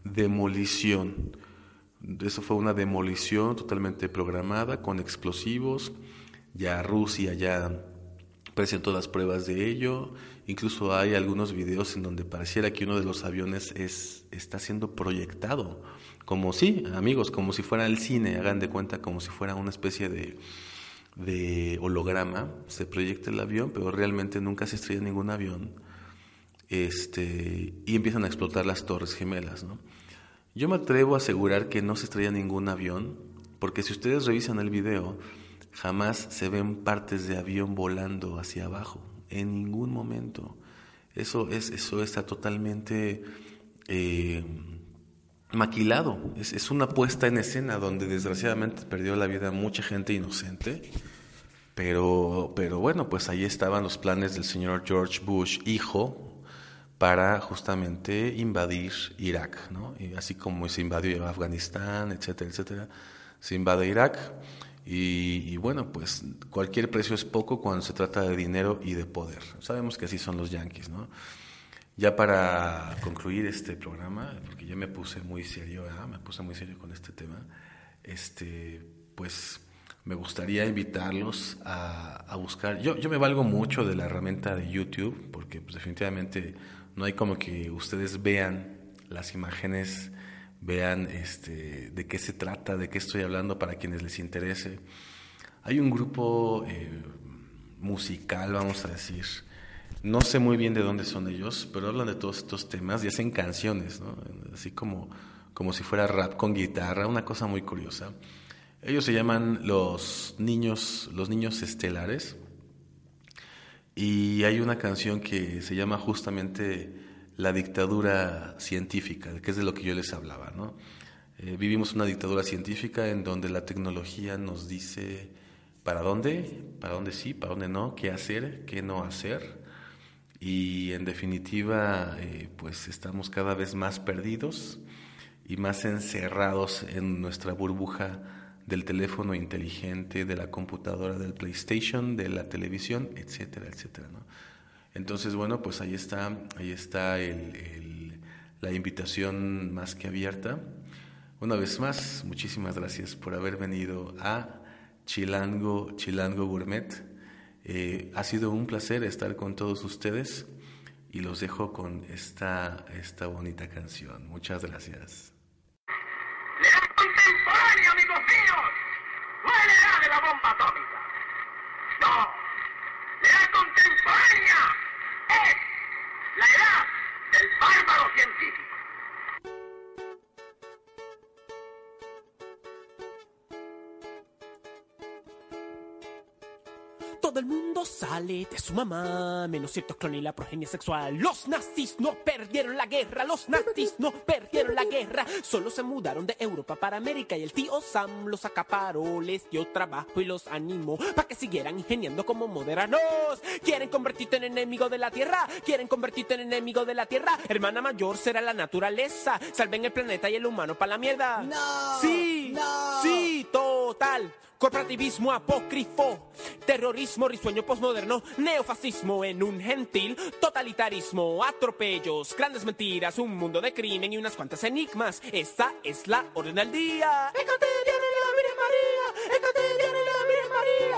demolición. Eso fue una demolición totalmente programada con explosivos. Ya Rusia ya presentó las pruebas de ello Incluso hay algunos videos en donde pareciera que uno de los aviones es, está siendo proyectado. Como si, amigos, como si fuera el cine, hagan de cuenta como si fuera una especie de, de holograma. Se proyecta el avión, pero realmente nunca se estrella ningún avión. Este, y empiezan a explotar las torres gemelas. ¿no? Yo me atrevo a asegurar que no se estrella ningún avión, porque si ustedes revisan el video, jamás se ven partes de avión volando hacia abajo en ningún momento. Eso, es, eso está totalmente eh, maquilado. Es, es, una puesta en escena donde desgraciadamente perdió la vida mucha gente inocente. Pero, pero bueno, pues ahí estaban los planes del señor George Bush, hijo, para justamente invadir Irak, ¿no? Y así como se invadió Afganistán, etcétera, etcétera, se invade Irak y, y, bueno, pues cualquier precio es poco cuando se trata de dinero y de poder. Sabemos que así son los yanquis, ¿no? Ya para concluir este programa, porque ya me puse muy serio, ¿verdad? me puse muy serio con este tema, este, pues me gustaría invitarlos a, a buscar. Yo, yo me valgo mucho de la herramienta de YouTube, porque pues, definitivamente no hay como que ustedes vean las imágenes, vean este, de qué se trata, de qué estoy hablando para quienes les interese. Hay un grupo eh, musical, vamos a decir. No sé muy bien de dónde son ellos, pero hablan de todos estos temas y hacen canciones, ¿no? así como, como si fuera rap con guitarra, una cosa muy curiosa. Ellos se llaman los niños, los niños estelares. Y hay una canción que se llama justamente La dictadura científica, que es de lo que yo les hablaba, ¿no? Eh, vivimos una dictadura científica en donde la tecnología nos dice para dónde, para dónde sí, para dónde no, qué hacer, qué no hacer. Y en definitiva, eh, pues estamos cada vez más perdidos y más encerrados en nuestra burbuja del teléfono inteligente, de la computadora, del PlayStation, de la televisión, etcétera, etcétera. ¿no? Entonces, bueno, pues ahí está, ahí está la invitación más que abierta. Una vez más, muchísimas gracias por haber venido a Chilango, Chilango Gourmet. Eh, ha sido un placer estar con todos ustedes y los dejo con esta, esta bonita canción. Muchas gracias. amigos míos. De la bomba atómica. No. Contemporánea es la edad del bárbaro científico. Todo el mundo sale de su mamá, menos cierto clon y la progenie sexual. Los nazis no perdieron la guerra, los nazis no perdieron la guerra. Solo se mudaron de Europa para América y el tío Sam los acaparó, les dio trabajo y los animó para que siguieran ingeniando como moderanos. Quieren convertirte en enemigo de la tierra, quieren convertirte en enemigo de la tierra. Hermana mayor será la naturaleza, salven el planeta y el humano para la mierda. No, Sí, no. sí, total. Corporativismo apócrifo, terrorismo risueño posmoderno, neofascismo en un gentil, totalitarismo, atropellos, grandes mentiras, un mundo de crimen y unas cuantas enigmas. Esa es la orden del día. ¡Écate,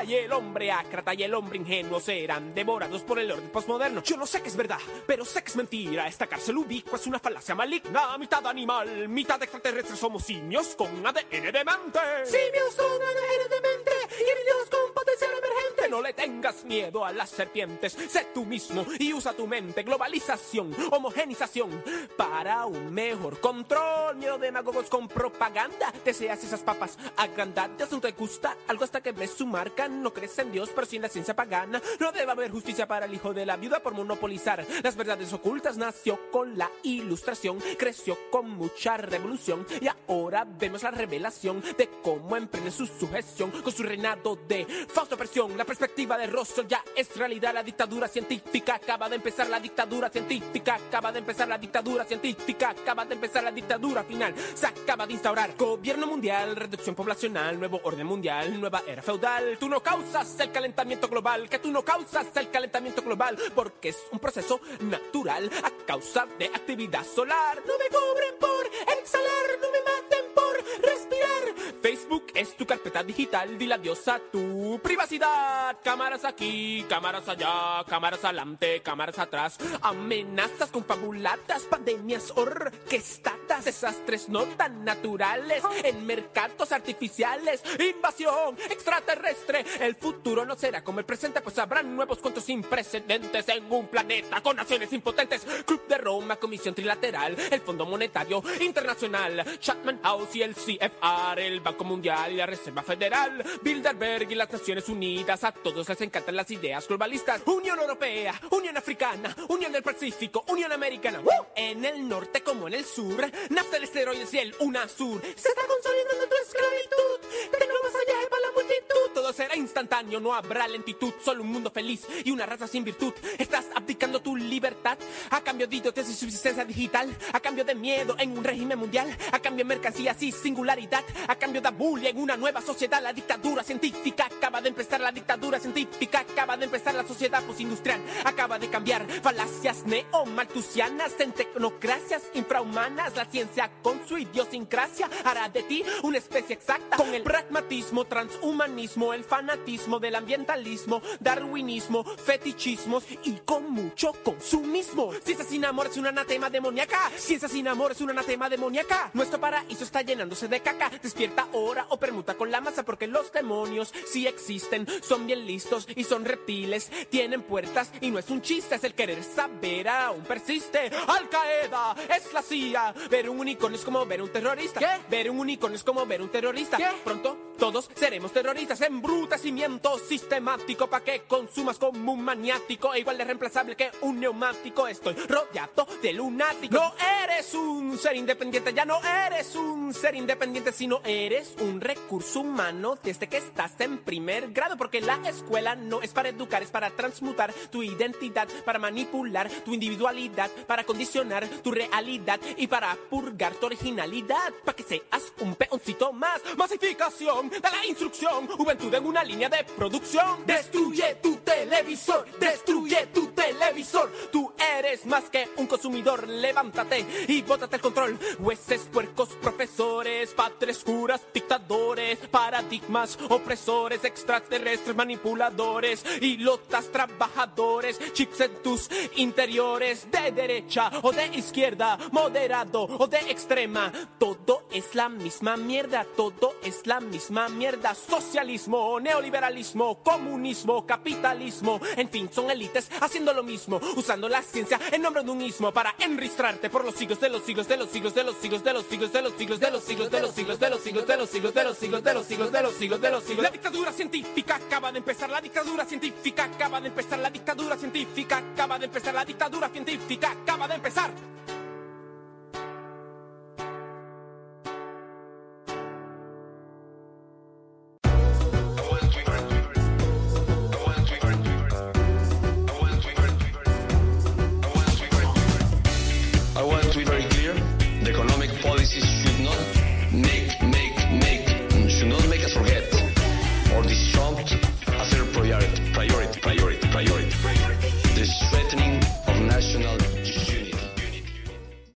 Y el hombre ácrata y el hombre ingenuo serán devorados por el orden posmoderno. Yo no sé que es verdad, pero sé que es mentira. Esta cárcel ubicua es una falacia maligna, mitad animal, mitad extraterrestre. Somos simios con ADN de mente. Simios con ADN de mente y híbridos con potencial emergente. No le tengas miedo a las serpientes. Sé tú mismo y usa tu mente. Globalización, homogenización para un mejor control. Miedo de demagogos con propaganda. Deseas esas papas agrandadas. No te gusta algo hasta que ves su marca. No crees en Dios, pero sin la ciencia pagana. No debe haber justicia para el hijo de la viuda por monopolizar las verdades ocultas. Nació con la ilustración, creció con mucha revolución. Y ahora vemos la revelación de cómo emprende su sujeción con su reinado de falsa opresión. La perspectiva de Russell ya es realidad. La dictadura científica acaba de empezar. La dictadura científica acaba de empezar. La dictadura científica acaba de empezar. La dictadura final se acaba de instaurar. Gobierno mundial, reducción poblacional, nuevo orden mundial, nueva era feudal. Tú no causas el calentamiento global, que tú no causas el calentamiento global, porque es un proceso natural a causa de actividad solar. No me cobren por exhalar, no me maten por respirar. Facebook es tu carpeta digital, dile adiós a tu privacidad. Cámaras aquí, cámaras allá, cámaras adelante, cámaras atrás. Amenazas confabuladas, pandemias orquestadas, desastres no tan naturales en mercados artificiales. Invasión extraterrestre. El futuro no será como el presente, pues habrán nuevos cuentos sin precedentes en un planeta con naciones impotentes. Club de Roma, Comisión Trilateral, el Fondo Monetario Internacional, Chapman House y el CFR, el Banco Mundial la Reserva Federal, Bilderberg y las Naciones Unidas. A todos les encantan las ideas globalistas. Unión Europea, Unión Africana, Unión del Pacífico, Unión Americana. ¡Woo! En el norte como en el sur, nafta, el esteroides y el UNASUR. Se está consolidando tu esclavitud. Tecnomasallaje para la multitud. Todos será instantáneo, no habrá lentitud, solo un mundo feliz y una raza sin virtud. Estás abdicando tu libertad a cambio de idiotes y subsistencia digital, a cambio de miedo en un régimen mundial, a cambio de mercancías y singularidad, a cambio de bullying en una nueva sociedad. La dictadura científica acaba de empezar, la dictadura científica acaba de empezar, la sociedad postindustrial acaba de cambiar. Falacias neomaltusianas en tecnocracias infrahumanas, la ciencia con su idiosincrasia hará de ti una especie exacta con el pragmatismo, transhumanismo, el fanatismo del ambientalismo, darwinismo, fetichismos y con mucho consumismo. Ciencia sin amor es un anatema demoníaca. Ciencia sin amor es un anatema demoníaca. Nuestro paraíso está llenándose de caca. Despierta ahora o permuta con la masa porque los demonios sí existen, son bien listos y son reptiles. Tienen puertas y no es un chiste, es el querer saber aún persiste. Al Qaeda es la CIA. Ver un unicornio es como ver un terrorista. ¿Qué? Ver un unicornio es como ver un terrorista. ¿Qué? Pronto todos seremos terroristas. Embrutecimiento sistemático para que consumas como un maniático. E igual de reemplazable que un neumático. Estoy rodeado de lunáticos. No eres un ser independiente, ya no eres un ser independiente, sino eres un recurso humano desde que estás en primer grado. Porque la escuela no es para educar, es para transmutar tu identidad, para manipular tu individualidad, para condicionar tu realidad y para purgar tu originalidad. Para que seas un peoncito más. Masificación de la instrucción, juventud en una línea de producción. Destruye tu televisor, destruye tu televisor. Tú eres más que un consumidor. Levántate y bótate el control. Jueces, puercos, profesores, padres, curas, dictadores, paradigmas, opresores, extraterrestres, manipuladores, lotas trabajadores, chips en tus interiores, de derecha o de izquierda, moderado o de extrema. Todo es la misma mierda, todo es la misma mierda. Socialismo, neoliberalismo, comunismo, capitalismo, en fin, son élites haciendo lo mismo, usando la ciencia en nombre de un ismo para enristrarte por los siglos de los siglos de los siglos de los siglos de los siglos de los siglos de los siglos de los siglos de los siglos de los siglos de los siglos de los siglos de los siglos de los siglos. La dictadura científica acaba de empezar, la dictadura científica acaba de empezar, la dictadura científica acaba de empezar, la dictadura científica acaba de empezar.